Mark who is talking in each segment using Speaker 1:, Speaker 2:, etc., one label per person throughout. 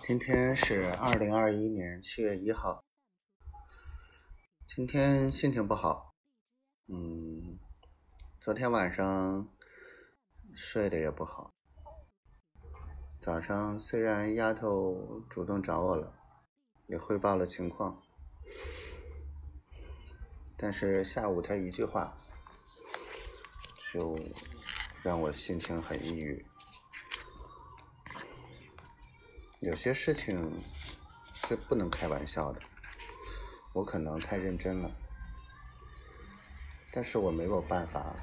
Speaker 1: 今天是二零二一年七月一号。今天心情不好，嗯，昨天晚上睡得也不好。早上虽然丫头主动找我了，也汇报了情况，但是下午她一句话，就让我心情很抑郁。有些事情是不能开玩笑的，我可能太认真了，但是我没有办法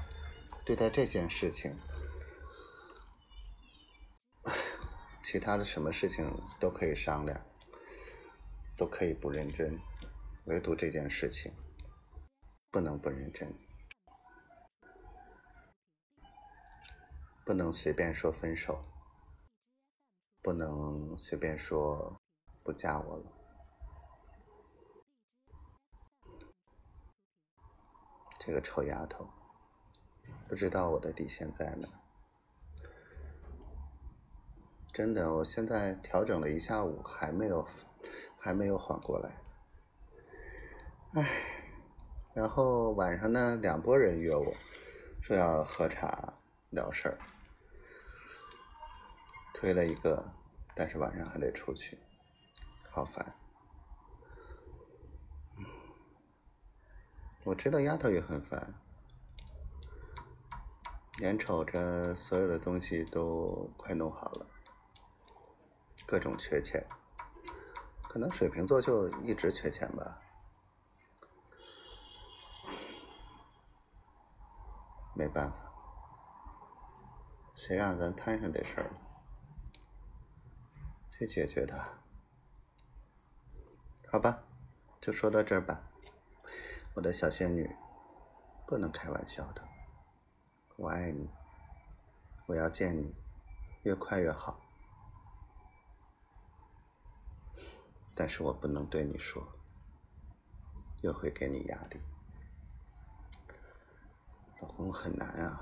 Speaker 1: 对待这件事情，其他的什么事情都可以商量，都可以不认真，唯独这件事情不能不认真，不能随便说分手。不能随便说不嫁我了。这个臭丫头，不知道我的底线在哪。真的，我现在调整了一下午，还没有，还没有缓过来。唉，然后晚上呢，两拨人约我，说要喝茶聊事儿。推了一个，但是晚上还得出去，好烦。我知道丫头也很烦，眼瞅着所有的东西都快弄好了，各种缺钱，可能水瓶座就一直缺钱吧。没办法，谁让咱摊上这事儿了？去解决它，好吧，就说到这儿吧。我的小仙女，不能开玩笑的。我爱你，我要见你，越快越好。但是我不能对你说，又会给你压力。老公很难啊，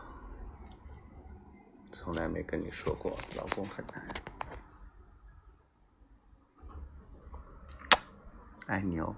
Speaker 1: 从来没跟你说过，老公很难。爱你哦。